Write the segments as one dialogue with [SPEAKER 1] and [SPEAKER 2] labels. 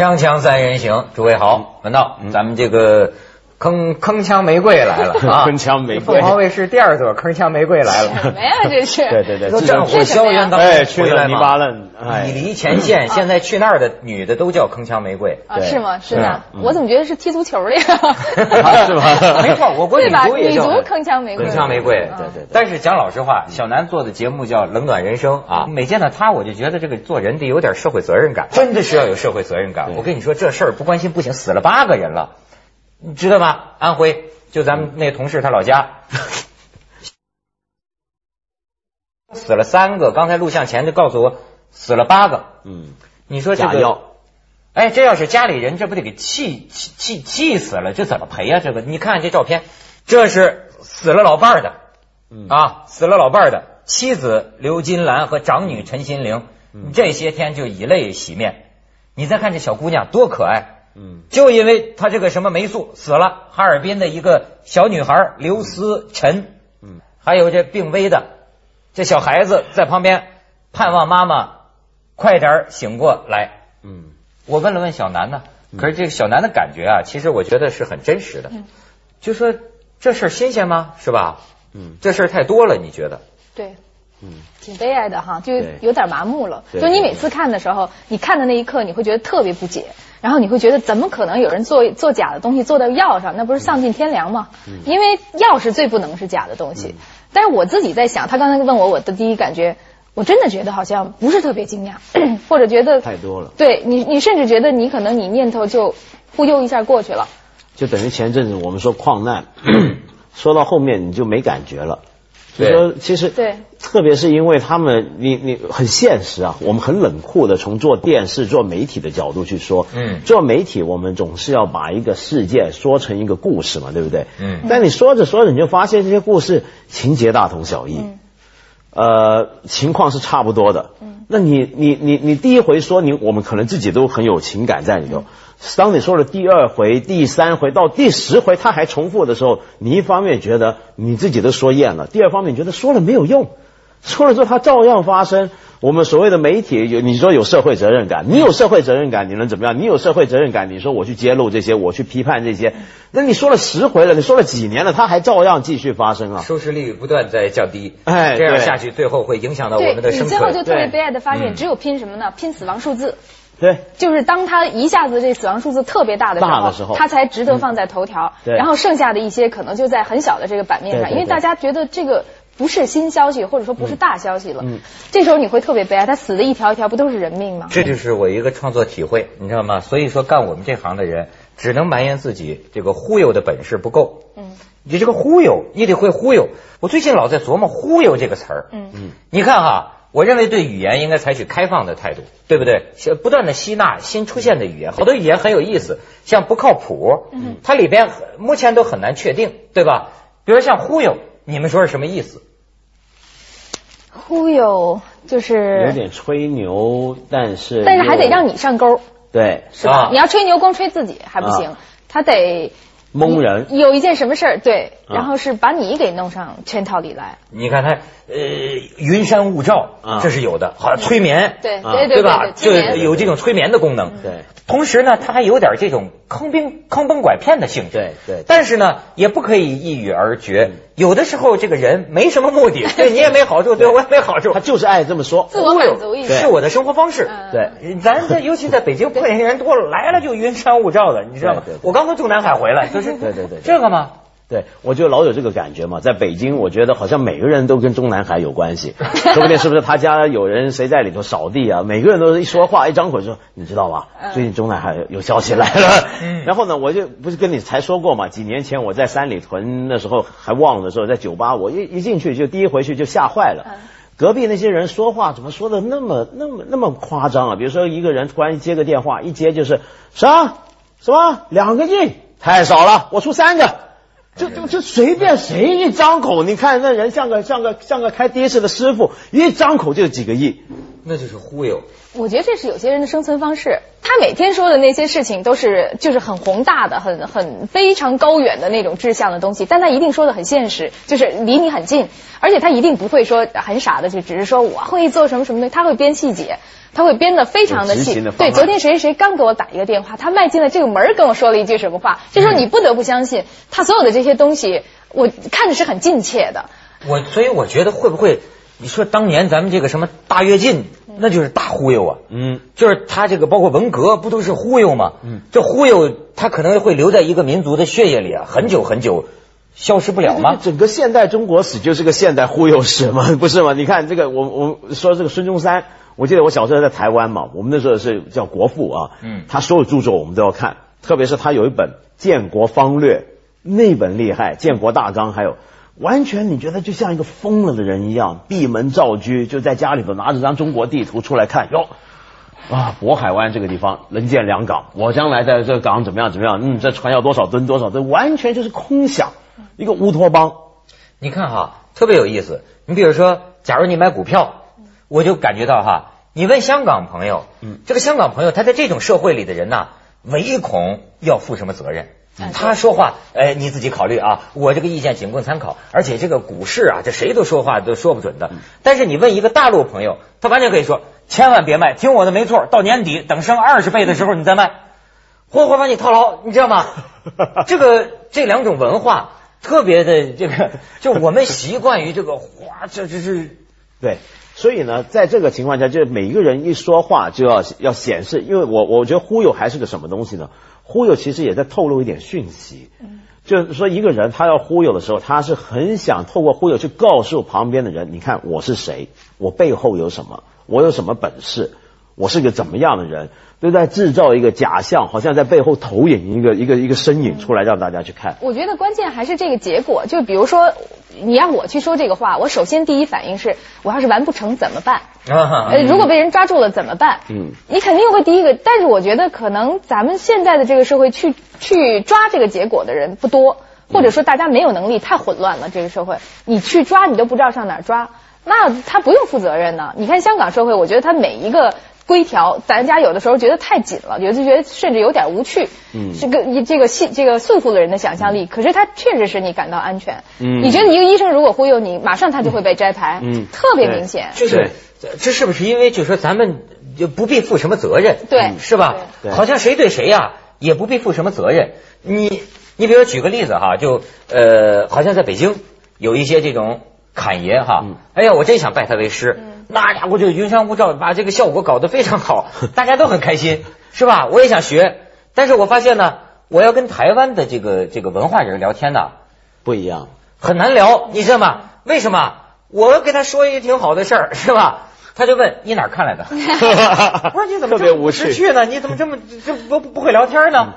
[SPEAKER 1] 锵锵三人行，诸位好，文道，咱们这个铿铿锵玫瑰来了 啊！
[SPEAKER 2] 铿锵玫瑰
[SPEAKER 1] 凤凰卫视第二座铿锵玫瑰来了。
[SPEAKER 3] 什么呀？这是
[SPEAKER 2] 对对对，
[SPEAKER 1] 说战火硝烟当
[SPEAKER 2] 哎，
[SPEAKER 1] 中回来
[SPEAKER 2] 去了泥巴
[SPEAKER 1] 嘛，
[SPEAKER 2] 嫩，哎
[SPEAKER 1] 以离前线，现在去那儿的女的都叫铿锵玫瑰。
[SPEAKER 3] 啊，是吗？是的，我怎么觉得是踢足球的呀？
[SPEAKER 2] 是吧？
[SPEAKER 1] 没错，我国
[SPEAKER 3] 对吧？
[SPEAKER 1] 足也叫
[SPEAKER 3] 女足铿锵玫瑰，
[SPEAKER 1] 铿锵玫瑰，
[SPEAKER 3] 嗯
[SPEAKER 1] 对对。但是讲老实话，小南做的节目叫《冷暖人生》啊，每见到他，我就觉得这个做人得有点社会责任感，真的是要有社会责任感。我跟你说，这事儿不关心不行，死了八个人了，你知道吗？安徽，就咱们那同事他老家。死了三个，刚才录像前就告诉我死了八个。
[SPEAKER 2] 嗯，
[SPEAKER 1] 你说这个
[SPEAKER 2] 假药，
[SPEAKER 1] 哎，这要是家里人，这不得给气气气气死了？这怎么赔呀、这个，你看这照片，这是死了老伴儿的，
[SPEAKER 2] 嗯
[SPEAKER 1] 啊，死了老伴儿的妻子刘金兰和长女陈心玲，
[SPEAKER 2] 嗯
[SPEAKER 1] 这些天就以泪洗面。你再看这小姑娘多可爱，
[SPEAKER 2] 嗯
[SPEAKER 1] 就因为他这个什么霉素死了，哈尔滨的一个小女孩刘思晨，
[SPEAKER 2] 嗯，
[SPEAKER 1] 还有这病危的这小孩子在旁边盼望妈妈快点醒过来。
[SPEAKER 2] 嗯，
[SPEAKER 1] 我问了问小南呢，可是这个小南的感觉啊，其实我觉得是很真实的，
[SPEAKER 3] 嗯
[SPEAKER 1] 就说这事儿新鲜吗？是吧？
[SPEAKER 2] 嗯，
[SPEAKER 1] 这事儿太多了，你觉得？
[SPEAKER 3] 对。
[SPEAKER 2] 嗯，
[SPEAKER 3] 挺悲哀的哈，就有点麻木了。就你每次看的时候，你看的那一刻，你会觉得特别不解，然后你会觉得怎么可能有人做做假的东西做到药上？那不是丧尽天良吗？
[SPEAKER 2] 嗯
[SPEAKER 3] 因为药是最不能是假的东西。但是我自己在想，他刚才问我，我的第一感觉，我真的觉得好像不是特别惊讶，或者觉得
[SPEAKER 2] 太多了，
[SPEAKER 3] 对你，你甚至觉得你可能你念头就忽悠一下过去了。
[SPEAKER 2] 就等于前阵子我们说矿难，说到后面你就没感觉了。就
[SPEAKER 1] 对
[SPEAKER 2] 说其实
[SPEAKER 3] 对
[SPEAKER 2] 特别是因为他们，你你很现实啊，我们很冷酷的从做电视、做媒体的角度去说，
[SPEAKER 1] 嗯
[SPEAKER 2] 做媒体我们总是要把一个事件说成一个故事嘛，对不对？
[SPEAKER 1] 嗯
[SPEAKER 2] 但你说着说着，你就发现这些故事情节大同小异，
[SPEAKER 3] 嗯
[SPEAKER 2] 呃，情况是差不多的。
[SPEAKER 3] 嗯
[SPEAKER 2] 那你你你你第一回说你，我们可能自己都很有情感在里头。当你说了第二回、第三回到第十回，他还重复的时候，你一方面觉得你自己都说厌了，第二方面你觉得说了没有用，说了之后它照样发生。我们所谓的媒体有，你说有社会责任感，你有社会责任感，你能怎么样？你有社会责任感，你说我去揭露这些，我去批判这些，那你说了十回了，你说了几年了，它还照样继续发生啊。
[SPEAKER 1] 收视率不断在降低，
[SPEAKER 2] 哎
[SPEAKER 1] 这样下去最后会影响到我们的生
[SPEAKER 3] 你最后就。特别悲哀的发现，
[SPEAKER 1] 嗯
[SPEAKER 3] 只有拼什么呢？拼死亡数字。
[SPEAKER 2] 对，
[SPEAKER 3] 就是当他一下子这死亡数字特别大的时候，
[SPEAKER 2] 大的时候
[SPEAKER 3] 他才值得放在头条。
[SPEAKER 2] 对
[SPEAKER 3] 然后剩下的一些可能就在很小的这个版面上，
[SPEAKER 2] 对对
[SPEAKER 3] 因为大家觉得这个不是新消息，或者说不是大消息了。
[SPEAKER 2] 嗯
[SPEAKER 3] 这时候你会特别悲哀，他死的一条一条不都是人命吗？
[SPEAKER 1] 这就是我一个创作体会，你知道吗？所以说干我们这行的人，只能埋怨自己这个忽悠的本事不够。
[SPEAKER 3] 嗯
[SPEAKER 1] 你这个忽悠，你得会忽悠。我最近老在琢磨“忽悠”这个词儿。
[SPEAKER 3] 嗯
[SPEAKER 2] 嗯
[SPEAKER 1] 你看哈，我认为对语言应该采取开放的态度，对不对？不断的吸纳新出现的语言，好多语言很有意思，像不靠谱，
[SPEAKER 3] 嗯
[SPEAKER 1] 它里边目前都很难确定，对吧？比如像忽悠，你们说是什么意思？
[SPEAKER 3] 忽悠就是
[SPEAKER 2] 有点吹牛，但是
[SPEAKER 3] 但是还得让你上钩，
[SPEAKER 2] 对
[SPEAKER 3] 是吧？
[SPEAKER 1] 啊
[SPEAKER 3] 你要吹牛光吹自己还不行，他得
[SPEAKER 2] 蒙人。
[SPEAKER 3] 有一件什么事儿，对，
[SPEAKER 2] 啊
[SPEAKER 3] 然后是把你给弄上圈套里来。
[SPEAKER 1] 你看他，呃，云山雾罩，
[SPEAKER 2] 啊
[SPEAKER 1] 这是有的，好像催眠，
[SPEAKER 2] 啊
[SPEAKER 3] 对对对
[SPEAKER 1] 对吧？就有这种催眠的功能。
[SPEAKER 2] 对
[SPEAKER 1] 同时呢，他还有点这种坑兵坑蒙拐骗的性质。
[SPEAKER 2] 对对
[SPEAKER 1] 但是呢，也不可以一语而决。有的时候这个人没什么目的，对你也没好处，对我也没好处
[SPEAKER 2] 他。就是爱这么说。
[SPEAKER 3] 自我满足意识
[SPEAKER 1] 是我的生活方式。
[SPEAKER 3] 嗯
[SPEAKER 2] 对，
[SPEAKER 1] 咱这尤其在北京碰见人多了，来了就云山雾罩的，你知道吗？我刚从中南海回来，就是
[SPEAKER 2] 对对对对
[SPEAKER 1] 这个吗？
[SPEAKER 2] 对，我就老有这个感觉嘛，在北京，我觉得好像每个人都跟中南海有关系，说不定是不是他家有人谁在里头扫地啊？每个人都是一说话一张口就说，你知道吧？
[SPEAKER 3] 嗯
[SPEAKER 2] 最近中南海有消息来了。
[SPEAKER 1] 嗯
[SPEAKER 2] 然后呢，我就不是跟你才说过嘛，几年前我在三里屯那时候还忘了的时候，在酒吧，我一一进去就第一回去就吓坏了。
[SPEAKER 3] 嗯
[SPEAKER 2] 隔壁那些人说话怎么说的那么那么那么夸张啊？比如说一个人突然接个电话，一接就是啥什么两个亿，太少了，我出三个。就就就随便谁一张口，你看那人像个像个像个开的士的师傅，一张口就几个亿。
[SPEAKER 1] 那就是忽悠。
[SPEAKER 3] 我觉得这是有些人的生存方式。他每天说的那些事情都是就是很宏大的、很很非常高远的那种志向的东西，但他一定说的很现实，就是离你很近，而且他一定不会说很傻的，就只是说我会做什么什么的，他会编细节。他会编得非常的细。对，昨天谁谁谁刚给我打一个电话，他迈进了这个门儿跟我说了一句什么话，这时候你不得不相信他所有的这些东西，我看着是很近切的。
[SPEAKER 1] 我所以我觉得会不会，你说当年咱们这个什么大跃进，那就是大忽悠啊。
[SPEAKER 2] 嗯，
[SPEAKER 1] 就是他这个包括文革，不都是忽悠吗？
[SPEAKER 2] 嗯，
[SPEAKER 1] 这忽悠他可能会留在一个民族的血液里啊，很久很久，消失不了吗？
[SPEAKER 2] 整个现代中国史就是个现代忽悠史嘛，不是吗？你看这个，我我说这个孙中山，我记得我小时候在台湾嘛，我们那时候是叫国父啊，
[SPEAKER 1] 嗯
[SPEAKER 2] 他所有著作我们都要看，特别是他有一本《建国方略》，那本厉害，《建国大纲》，还有完全你觉得就像一个疯了的人一样，闭门造车，就在家里头拿着张中国地图出来看，哟。啊，渤海湾这个地方能建两港，我将来在这个港怎么样怎么样？嗯，这船要多少吨多少吨，完全就是空想，一个乌托邦。
[SPEAKER 1] 你看哈，特别有意思。你比如说，假如你买股票，我就感觉到哈，你问香港朋友，
[SPEAKER 2] 嗯，
[SPEAKER 1] 这个香港朋友他在这种社会里的人呐，唯恐要负什么责任。他说话，哎，你自己考虑啊，我这个意见仅供参考。而且这个股市啊，这谁都说话都说不准的。但是你问一个大陆朋友，他完全可以说，千万别卖，听我的没错，到年底等升二十倍的时候你再卖，活活把你套牢，你知道吗？这个这两种文化特别的这个，就我们习惯于这个哗，这这是
[SPEAKER 2] 对，所以呢，在这个情况下，就是每一个人一说话就要要显示，因为我我觉得忽悠还是个什么东西呢？忽悠其实也在透露一点讯息。就是说，一个人他要忽悠的时候，他是很想透过忽悠去告诉旁边的人：你看我是谁，我背后有什么，我有什么本事，我是个怎么样的人，都在制造一个假象，好像在背后投影一个一个一个身影出来，让大家去看。
[SPEAKER 3] 我觉得关键还是这个结果，就比如说，你让我去说这个话，我首先第一反应是，我要是完不成怎么办？
[SPEAKER 1] 啊
[SPEAKER 3] 呃，如果被人抓住了怎么办？
[SPEAKER 2] 嗯，
[SPEAKER 3] 你肯定会第一个，但是我觉得可能咱们现在的这个社会去去抓这个结果的人不多，或者说大家没有能力，太混乱了。这个社会，你去抓你都不知道上哪儿抓，那他不用负责任呢。你看香港社会，我觉得他每一个。规条，咱家有的时候觉得太紧了，有的觉得甚至有点无趣。
[SPEAKER 2] 嗯
[SPEAKER 3] 这个这个信这个束缚了人的想象力。可是它确实使你感到安全。
[SPEAKER 2] 嗯
[SPEAKER 3] 你觉得一个医生如果忽悠你，马上他就会被摘牌。
[SPEAKER 2] 嗯
[SPEAKER 3] 特别明显。
[SPEAKER 1] 就是这这是不是因为就是说咱们就不必负什么责任？
[SPEAKER 3] 对
[SPEAKER 1] 是吧？
[SPEAKER 2] 对
[SPEAKER 1] 好像谁对谁呀、也不必负什么责任。你你比如举个例子哈，就呃，好像在北京有一些这种侃爷哈，
[SPEAKER 2] 嗯
[SPEAKER 1] 哎呀，我真想拜他为师，那家伙就云山雾罩，把这个效果搞得非常好，大家都很开心，是吧？我也想学，但是我发现呢，我要跟台湾的这个这个文化人聊天呢，
[SPEAKER 2] 不一样。
[SPEAKER 1] 很难聊，你知道吗？为什么？我跟他说一个挺好的事儿，是吧？他就问你哪儿看来的？我说你怎么
[SPEAKER 2] 这么无趣
[SPEAKER 1] 呢？你怎么这么这不不会聊天呢？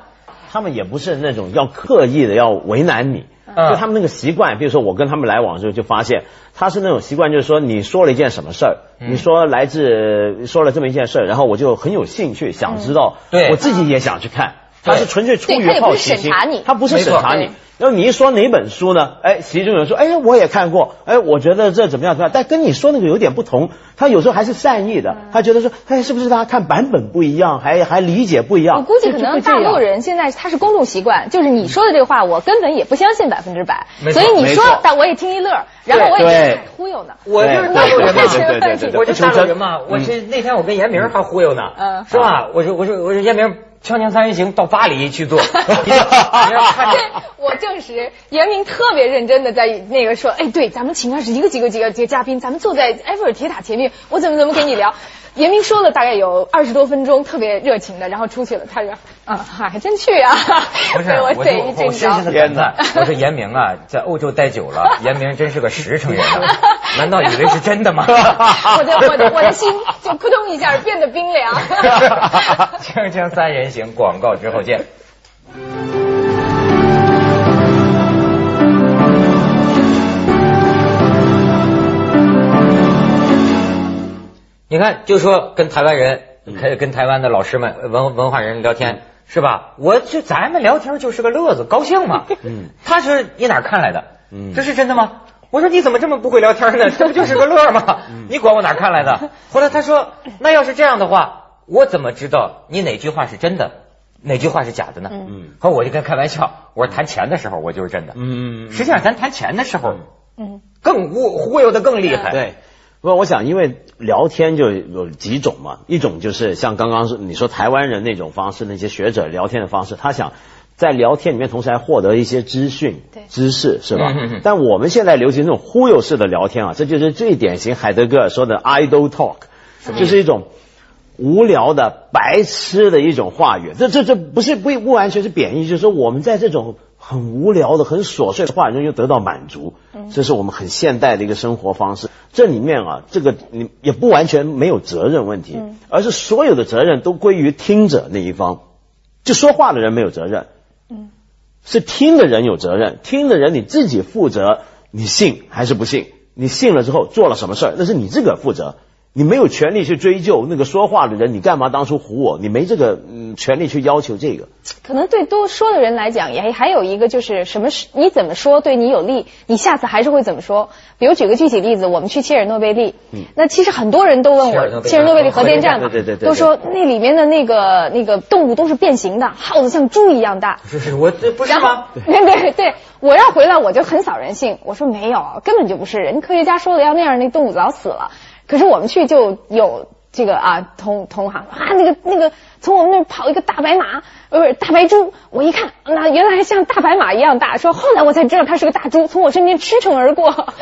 [SPEAKER 2] 他们也不是那种要刻意的要为难你，
[SPEAKER 1] 嗯
[SPEAKER 2] 就他们那个习惯，比如说我跟他们来往的时候就发现，他是那种习惯，就是说你说了一件什么事儿，
[SPEAKER 1] 嗯。
[SPEAKER 2] 你说来自说了这么一件事儿，然后我就很有兴趣想知道，
[SPEAKER 1] 对。
[SPEAKER 2] 我自己也想去看，他是纯粹出于
[SPEAKER 3] 对他也不是
[SPEAKER 2] 好奇心。
[SPEAKER 3] 审查你，
[SPEAKER 2] 他不是审查你。然后你一说哪本书呢？哎，其中有人说，哎，我也看过，哎，我觉得这怎么样怎么样，但跟你说那个有点不同。他有时候还是善意的，他觉得说，哎，是不是大家看版本不一样，还还理解不一样？
[SPEAKER 3] 我估计可能大陆人现在他是公众习惯，就是你说的这个话，我根本也不相信百分之百，所以你说，但我也听一乐，然后我也
[SPEAKER 2] 对
[SPEAKER 3] 觉得忽悠呢。
[SPEAKER 1] 我就是
[SPEAKER 2] 对
[SPEAKER 1] 大陆人我就大陆人嘛。我是那天我跟严明还忽悠呢，
[SPEAKER 3] 嗯。
[SPEAKER 1] 是吧？我说我说我说严明，锵锵三人行到巴黎去做，哈哈哈哈哈
[SPEAKER 3] 我证实，严明特别认真的在那个说，哎，对，咱们请二十一个几个几个几个嘉宾，咱们坐在埃菲尔铁塔前面，我怎么怎么跟你聊。严明说了大概有二十多分钟，特别热情的，然后出去了。他说，啊，还真去啊！
[SPEAKER 1] 不是，
[SPEAKER 3] 我
[SPEAKER 1] 我
[SPEAKER 3] 得一阵
[SPEAKER 1] 说我深深的
[SPEAKER 3] 着。
[SPEAKER 1] 感叹，我说严明啊，在欧洲待久了，严明真是个实诚人啊，难道以为是真的吗？
[SPEAKER 3] 我的我的我的心就扑通一下变得冰凉。
[SPEAKER 1] 锵锵三人行，广告之后见。你看，就说跟台湾人，跟跟台湾的老师们、文文化人聊天，是吧？我就咱们聊天就是个乐子，高兴嘛。
[SPEAKER 2] 嗯，
[SPEAKER 1] 他说你哪儿看来的？
[SPEAKER 2] 嗯
[SPEAKER 1] 这是真的吗？我说你怎么这么不会聊天呢？这不就是个乐吗？你管我哪儿看来的？后来他说，那要是这样的话，我怎么知道你哪句话是真的，哪句话是假的呢？
[SPEAKER 2] 嗯，
[SPEAKER 1] 后来我就跟他开玩笑，我说谈钱的时候我就是真的。
[SPEAKER 2] 嗯
[SPEAKER 1] 实际上咱谈钱的时候
[SPEAKER 3] 嗯，
[SPEAKER 1] 更忽忽悠的更厉害。
[SPEAKER 2] 对，不，我想因为聊天就有几种嘛，一种就是像刚刚是你说台湾人那种方式，那些学者聊天的方式，他想在聊天里面同时还获得一些资讯、知识，是吧？但我们现在流行这种忽悠式的聊天啊，这就是最典型海德格尔说的 idle talk，就是一种无聊的、白痴的一种话语。这这这不是不不完全是贬义，就是说我们在这种很无聊的、很琐碎的话语中就得到满足，这是我们很现代的一个生活方式。这里面啊，这个你也不完全没有责任问题，而是所有的责任都归于听者那一方，就说话的人没有责任。是听的人有责任，听的人你自己负责，你信还是不信？你信了之后做了什么事儿，那是你自个儿负责，你没有权利去追究那个说话的人，你干嘛当初唬我？你没这个嗯权利去要求这个。
[SPEAKER 3] 可能对多说的人来讲，也还有一个就是什么是你怎么说对你有利，你下次还是会怎么说。比如举个具体例子，我们去切尔诺贝利，那其实很多人都问我，
[SPEAKER 1] 切尔诺贝利
[SPEAKER 3] 核电站嘛，
[SPEAKER 2] 对对对对
[SPEAKER 3] 都说那里面的那个那个动物都是变形的，耗子像猪一样大。
[SPEAKER 1] 是是，我这不是
[SPEAKER 3] 然后
[SPEAKER 1] 吗？，
[SPEAKER 3] 对对对，我要回来我就很扫人性，我说没有，根本就不是，人科学家说的要那样，那动物早死了。可是我们去就有这个啊同同行啊，那个那个从我们那儿跑一个大白马，呃不是大白猪，我一看那原来像大白马一样大，说后来我才知道它是个大猪，从我身边驰骋而过。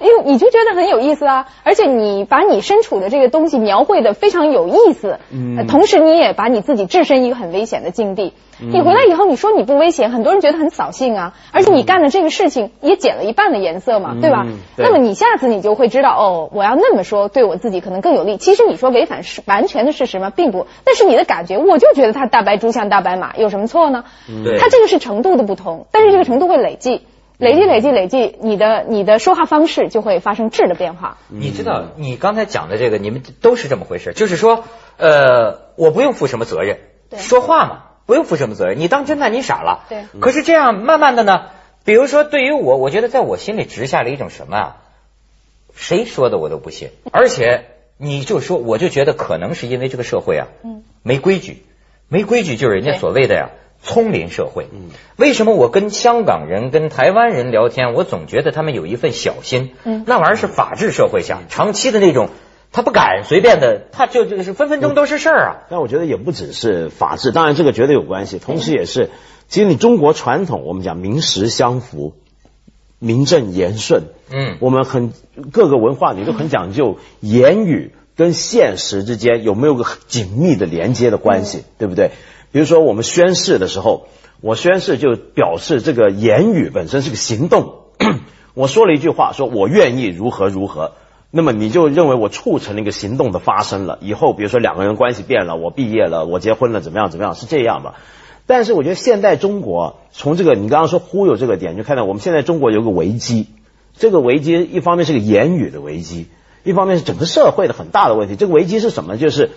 [SPEAKER 3] 哎呦你就觉得很有意思啊，而且你把你身处的这个东西描绘的非常有意思，嗯同时你也把你自己置身一个很危险的境地。你回来以后，你说你不危险，很多人觉得很扫兴啊。而且你干的这个事情也减了一半的颜色嘛，对吧？
[SPEAKER 2] 对
[SPEAKER 3] 那么你下次你就会知道，哦，我要那么说，对我自己可能更有利。其实你说违反是完全的事实吗？并不，那是你的感觉。我就觉得他大白猪像大白马，有什么错呢？
[SPEAKER 1] 对
[SPEAKER 3] 它这个是程度的不同，但是这个程度会累计。累计累计累计，你的你的说话方式就会发生质的变化。
[SPEAKER 1] 你知道，你刚才讲的这个，你们都是这么回事，就是说，呃，我不用负什么责任，说话嘛，不用负什么责任。你当侦探，你傻了。
[SPEAKER 3] 对
[SPEAKER 1] 可是这样慢慢的呢，比如说对于我，我觉得在我心里植下了一种什么啊？谁说的我都不信，而且你就说，我就觉得可能是因为这个社会啊，
[SPEAKER 3] 嗯
[SPEAKER 1] 没规矩，没规矩就是人家所谓的呀。丛林社会，嗯为什么我跟香港人、跟台湾人聊天，我总觉得他们有一份小心？
[SPEAKER 3] 嗯
[SPEAKER 1] 那玩意儿是法治社会下长期的那种，他不敢随便的，他就就是分分钟都是事儿啊。
[SPEAKER 2] 但我觉得也不只是法治，当然这个绝对有关系，同时也是，其实你中国传统我们讲名实相符，名正言顺，
[SPEAKER 1] 嗯
[SPEAKER 2] 我们很各个文化里都很讲究言语跟现实之间有没有个紧密的连接的关系，对不对？比如说我们宣誓的时候，我宣誓就表示这个言语本身是个行动，我说了一句话，说我愿意如何如何。那么你就认为我促成了一个行动的发生了，以后比如说两个人关系变了，我毕业了，我结婚了，怎么样怎么样，是这样吧？但是我觉得现代中国从这个你刚刚说忽悠这个点，就看到我们现在中国有个危机，这个危机一方面是个言语的危机，一方面是整个社会的很大的问题。这个危机是什么？就是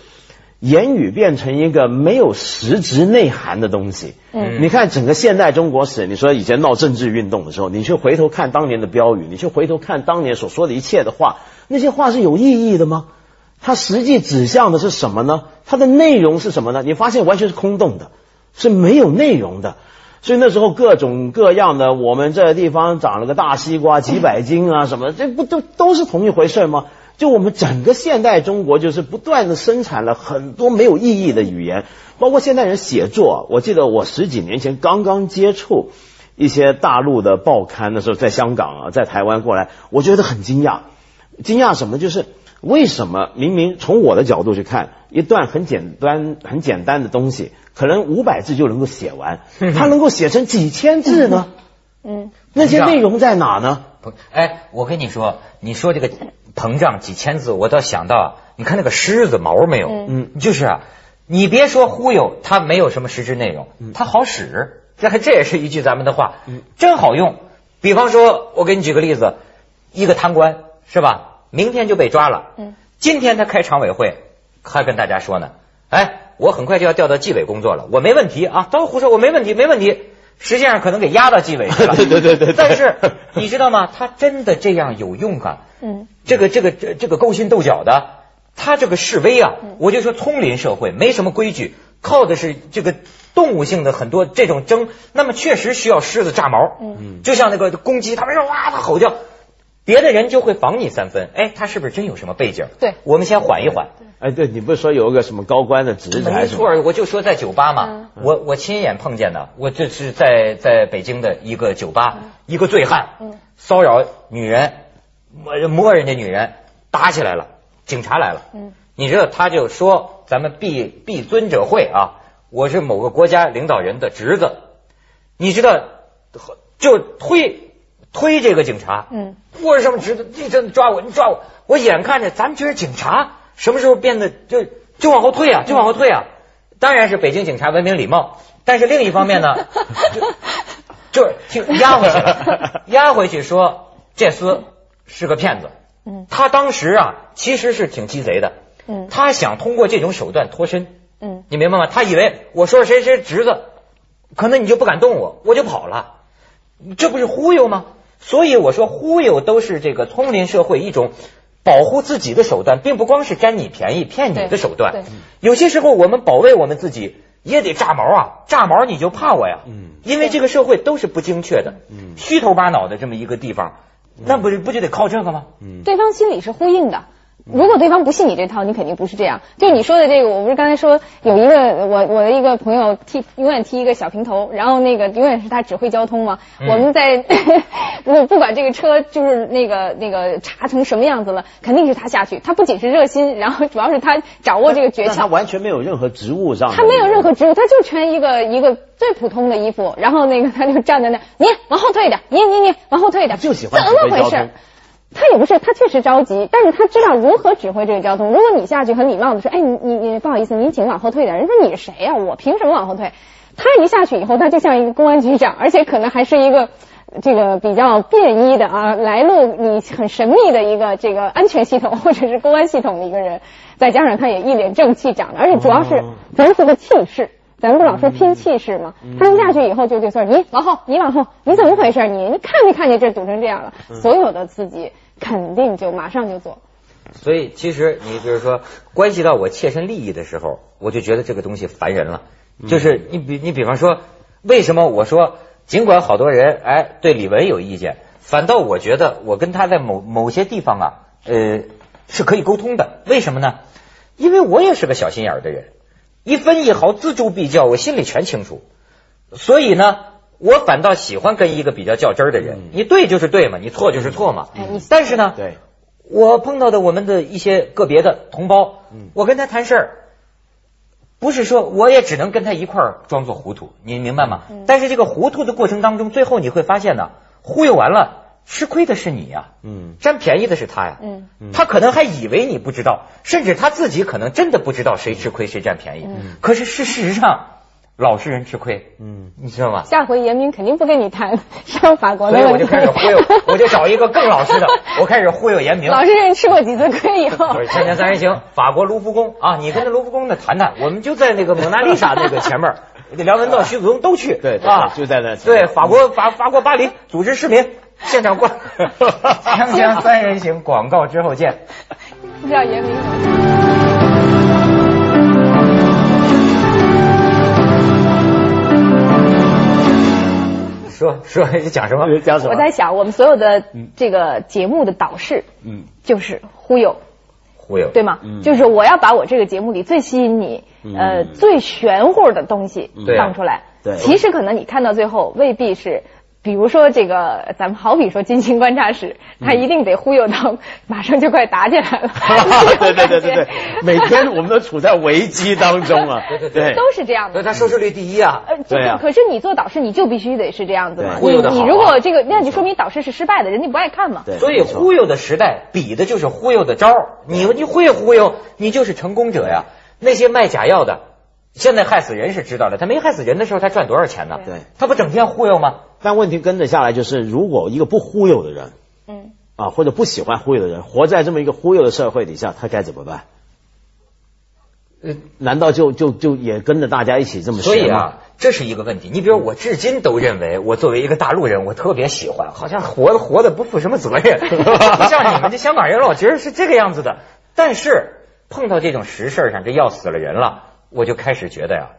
[SPEAKER 2] 言语变成一个没有实质内涵的东西。
[SPEAKER 3] 嗯
[SPEAKER 2] 你看整个现代中国史，你说以前闹政治运动的时候，你去回头看当年的标语，你去回头看当年所说的一切的话，那些话是有意义的吗？它实际指向的是什么呢？它的内容是什么呢？你发现完全是空洞的，是没有内容的。所以那时候各种各样的，我们这地方长了个大西瓜，几百斤啊什么，这不都都是同一回事吗？就我们整个现代中国，就是不断的生产了很多没有意义的语言，包括现代人写作。我记得我十几年前刚刚接触一些大陆的报刊的时候，在香港啊，在台湾过来，我觉得很惊讶。惊讶什么？就是为什么明明从我的角度去看，一段很简单、很简单的东西，可能五百字就能够写完，它能够写成几千字呢？
[SPEAKER 3] 嗯，
[SPEAKER 2] 那些内容在哪呢？
[SPEAKER 1] 不，哎，我跟你说，你说这个膨胀几千字，我倒想到啊，你看那个狮子毛没有？
[SPEAKER 2] 嗯，
[SPEAKER 1] 就是啊，你别说忽悠，它没有什么实质内容，它好使，这还这也是一句咱们的话，真好用。比方说，我给你举个例子，一个贪官是吧？明天就被抓了，
[SPEAKER 3] 嗯，
[SPEAKER 1] 今天他开常委会，还跟大家说呢，哎，我很快就要调到纪委工作了，我没问题啊，都胡说，我没问题，没问题。实际上可能给压到纪委去了，
[SPEAKER 2] 对对对
[SPEAKER 1] 但是你知道吗？他真的这样有用啊？
[SPEAKER 3] 嗯，
[SPEAKER 1] 这个这个这这个勾心斗角的，他这个示威啊，
[SPEAKER 3] 嗯。
[SPEAKER 1] 我就说丛林社会没什么规矩，靠的是这个动物性的很多这种争，那么确实需要狮子炸毛，
[SPEAKER 3] 嗯，
[SPEAKER 1] 就像那个公鸡，他们说哇，它吼叫，别的人就会防你三分。哎，他是不是真有什么背景？
[SPEAKER 3] 对
[SPEAKER 1] 我们先缓一缓。
[SPEAKER 2] 哎，对你不是说有一个什么高官的侄子
[SPEAKER 1] 没？错，我就说在酒吧嘛，我我亲眼碰见的，我这是在在北京的一个酒吧，一个醉汉骚扰女人，摸摸人家女人，打起来了，警察来了，你知道他就说咱们必必尊者会啊，我是某个国家领导人的侄子，你知道就推推这个警察，
[SPEAKER 3] 嗯，
[SPEAKER 1] 我是什么侄子？你这抓我，你抓我！我眼看着咱们这些警察什么时候变得就就往后退啊，就往后退啊！当然是北京警察文明礼貌，但是另一方面呢，就就是压回去了，压回去说这厮是个骗子。
[SPEAKER 3] 嗯
[SPEAKER 1] 他当时啊其实是挺鸡贼的，
[SPEAKER 3] 嗯
[SPEAKER 1] 他想通过这种手段脱身。
[SPEAKER 3] 嗯
[SPEAKER 1] 你明白吗？他以为我说谁谁侄子，可能你就不敢动我，我就跑了，这不是忽悠吗？所以我说忽悠都是这个丛林社会一种保护自己的手段，并不光是占你便宜骗你的手段。有些时候我们保卫我们自己也得炸毛啊，炸毛你就怕我呀。
[SPEAKER 2] 嗯
[SPEAKER 1] 因为这个社会都是不精确的，
[SPEAKER 2] 嗯
[SPEAKER 1] 虚头巴脑的这么一个地方，那不是不就得靠这个吗？
[SPEAKER 2] 嗯
[SPEAKER 3] 对方心里是呼应的。如果对方不信你这套，你肯定不是这样。就你说的这个，我不是刚才说有一个我我的一个朋友剃永远剃一个小平头，然后那个永远是他指挥交通嘛。
[SPEAKER 1] 嗯
[SPEAKER 3] 我们在如 果不管这个车就是那个那个查成什么样子了，肯定是他下去。他不仅是热心，然后主要是他掌握这个诀
[SPEAKER 2] 窍他
[SPEAKER 3] 窍。
[SPEAKER 2] 完全没有任何职务上的，
[SPEAKER 3] 他没有任何职务，他就穿一个一个最普通的衣服，然后那个他就站在那，你往后退一点，你你你往后退一点，
[SPEAKER 2] 就喜欢
[SPEAKER 3] 怎么回事？他也不是，他确实着急，但是他知道如何指挥这个交通。如果你下去很礼貌的说，哎，你你你不好意思，您请往后退点。人说你是谁呀、我凭什么往后退？他一下去以后，他就像一个公安局长，而且可能还是一个这个比较便衣的啊，来路你很神秘的一个这个安全系统或者是公安系统的一个人，再加上他也一脸正气长的，而且主要是如此的气势。咱不老说拼气势吗？他一下去以后就对说：“你往后，你往后，你怎么回事？你你看没看见这堵成这样了？”所有的司机肯定就马上就做。
[SPEAKER 1] 所以其实你比如说关系到我切身利益的时候，我就觉得这个东西烦人了。就是你比你比方说，为什么我说尽管好多人哎对李玟有意见，反倒我觉得我跟他在某某些地方啊，呃是可以沟通的。为什么呢？因为我也是个小心眼儿的人，一分一毫锱铢必较，我心里全清楚。所以呢，我反倒喜欢跟一个比较较真儿的人。你对就是对嘛，你错就是错嘛。但是呢，
[SPEAKER 2] 对，
[SPEAKER 1] 我碰到的我们的一些个别的同胞，
[SPEAKER 2] 嗯。
[SPEAKER 1] 我跟他谈事儿，不是说我也只能跟他一块儿装作糊涂，你明白吗？但是这个糊涂的过程当中，最后你会发现呢，忽悠完了，吃亏的是你呀、
[SPEAKER 2] 嗯。
[SPEAKER 1] 占便宜的是他呀，
[SPEAKER 3] 嗯。
[SPEAKER 1] 他可能还以为你不知道，甚至他自己可能真的不知道谁吃亏谁占便宜，可是事实上老实人吃亏，
[SPEAKER 2] 嗯，
[SPEAKER 1] 你知道吗？
[SPEAKER 3] 下回严明肯定不跟你谈 上法国
[SPEAKER 1] 所以我就。开始忽悠，我就找一个更老实的，我开始忽悠严明。
[SPEAKER 3] 老实人吃过几次亏以后。
[SPEAKER 1] 不，是《锵锵三人行》，法国卢浮宫。啊，你跟那卢浮宫那谈谈，我们就在那个蒙娜丽莎那个前面儿，梁文道、徐子东都去，
[SPEAKER 2] 对对
[SPEAKER 1] 啊，
[SPEAKER 2] 就在那
[SPEAKER 1] 对，法国法法国巴黎组织市民现场观，《锵锵三人行》广告之后见。
[SPEAKER 3] 不知道严明
[SPEAKER 1] 说说讲什么？
[SPEAKER 2] 讲什么？
[SPEAKER 3] 我在想，我们所有的这个节目的导视，
[SPEAKER 2] 嗯
[SPEAKER 3] 就是忽悠，
[SPEAKER 1] 忽悠，
[SPEAKER 3] 对吗？
[SPEAKER 2] 嗯
[SPEAKER 3] 就是我要把我这个节目里最吸引你、呃
[SPEAKER 2] 嗯
[SPEAKER 3] 最玄乎的东西放出来。
[SPEAKER 2] 对
[SPEAKER 3] 其实可能你看到最后未必是。比如说这个，咱们好比说金星观察室，他一定得忽悠到马上就快打起来了。
[SPEAKER 2] 对对对对对，每天我们都处在危机当中啊，
[SPEAKER 1] 对对对
[SPEAKER 3] 都是这样的。
[SPEAKER 1] 所以他收视率第一啊。
[SPEAKER 3] 呃，
[SPEAKER 2] 对啊
[SPEAKER 3] 可是你做导师，你就必须得是这样子嘛。
[SPEAKER 2] 对
[SPEAKER 1] 忽悠的
[SPEAKER 3] 你你如果这个，那就说明导师是失败的，人家不爱看嘛。
[SPEAKER 2] 对，
[SPEAKER 1] 所以忽悠的时代比的就是忽悠的招儿你你会忽悠，你就是成功者呀。那些卖假药的，现在害死人是知道的，他没害死人的时候，他赚多少钱呢？
[SPEAKER 2] 对
[SPEAKER 1] 他不整天忽悠吗？
[SPEAKER 2] 但问题跟着下来就是，如果一个不忽悠的人
[SPEAKER 3] 嗯，
[SPEAKER 2] 啊，或者不喜欢忽悠的人，活在这么一个忽悠的社会底下，他该怎么办？
[SPEAKER 1] 呃，
[SPEAKER 2] 难道就就就也跟着大家一起这么
[SPEAKER 1] 所以？啊，这是一个问题。你比如我至今都认为，我作为一个大陆人，我特别喜欢，好像活活的不负什么责任，不像你们这香港人老觉得是这个样子的。但是碰到这种实事上，这要死了人了，我就开始觉得呀，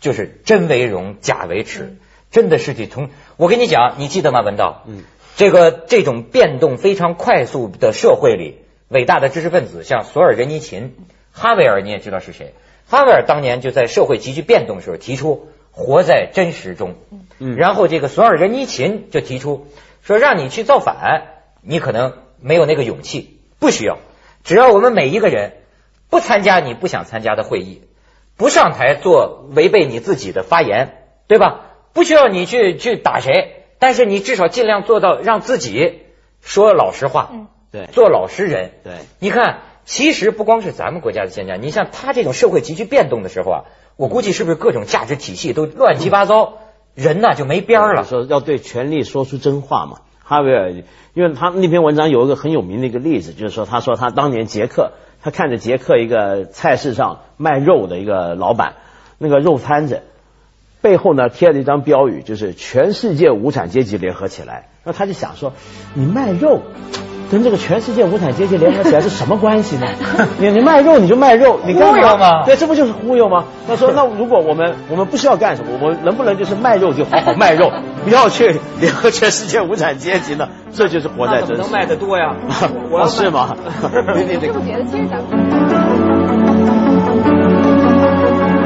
[SPEAKER 1] 就是真为荣，假为耻。真的是得从我跟你讲，你记得吗，文道？嗯，这个这种变动非常快速的社会里，伟大的知识分子像索尔仁尼琴、哈维尔，你也知道是谁？哈维尔当年就在社会急剧变动的时候提出活在真实中，嗯，然后这个索尔仁尼琴就提出说，让你去造反，你可能没有那个勇气，不需要，只要我们每一个人不参加你不想参加的会议，不上台做违背你自己的发言，对吧？不需要你去去打谁，但是你至少尽量做到让自己说老实话，
[SPEAKER 2] 对，
[SPEAKER 1] 做老实人。
[SPEAKER 2] 对，
[SPEAKER 1] 你看，其实不光是咱们国家的现象，你像他这种社会急剧变动的时候啊，我估计是不是各种价值体系都乱七八糟，人呐就没边儿了。
[SPEAKER 2] 说要对权力说出真话嘛。哈维尔，因为他那篇文章有一个很有名的一个例子，就是说他说他当年捷克，他看着捷克一个菜市上卖肉的一个老板，那个肉摊子。背后呢贴了一张标语，就是全世界无产阶级联合起来。那他就想说，你卖肉，跟这个全世界无产阶级联合起来是什么关系呢？你你卖肉你就卖肉，你干
[SPEAKER 1] 嘛吗？
[SPEAKER 2] 对，这不就是忽悠吗？他说，那如果我们我们不需要干什么，我们能不能就是卖肉就好好卖肉，不要去联合全世界无产阶级呢？这就是活在真实。
[SPEAKER 1] 能卖的多呀？
[SPEAKER 2] 我 是吗？
[SPEAKER 3] 你不觉得其实咱们？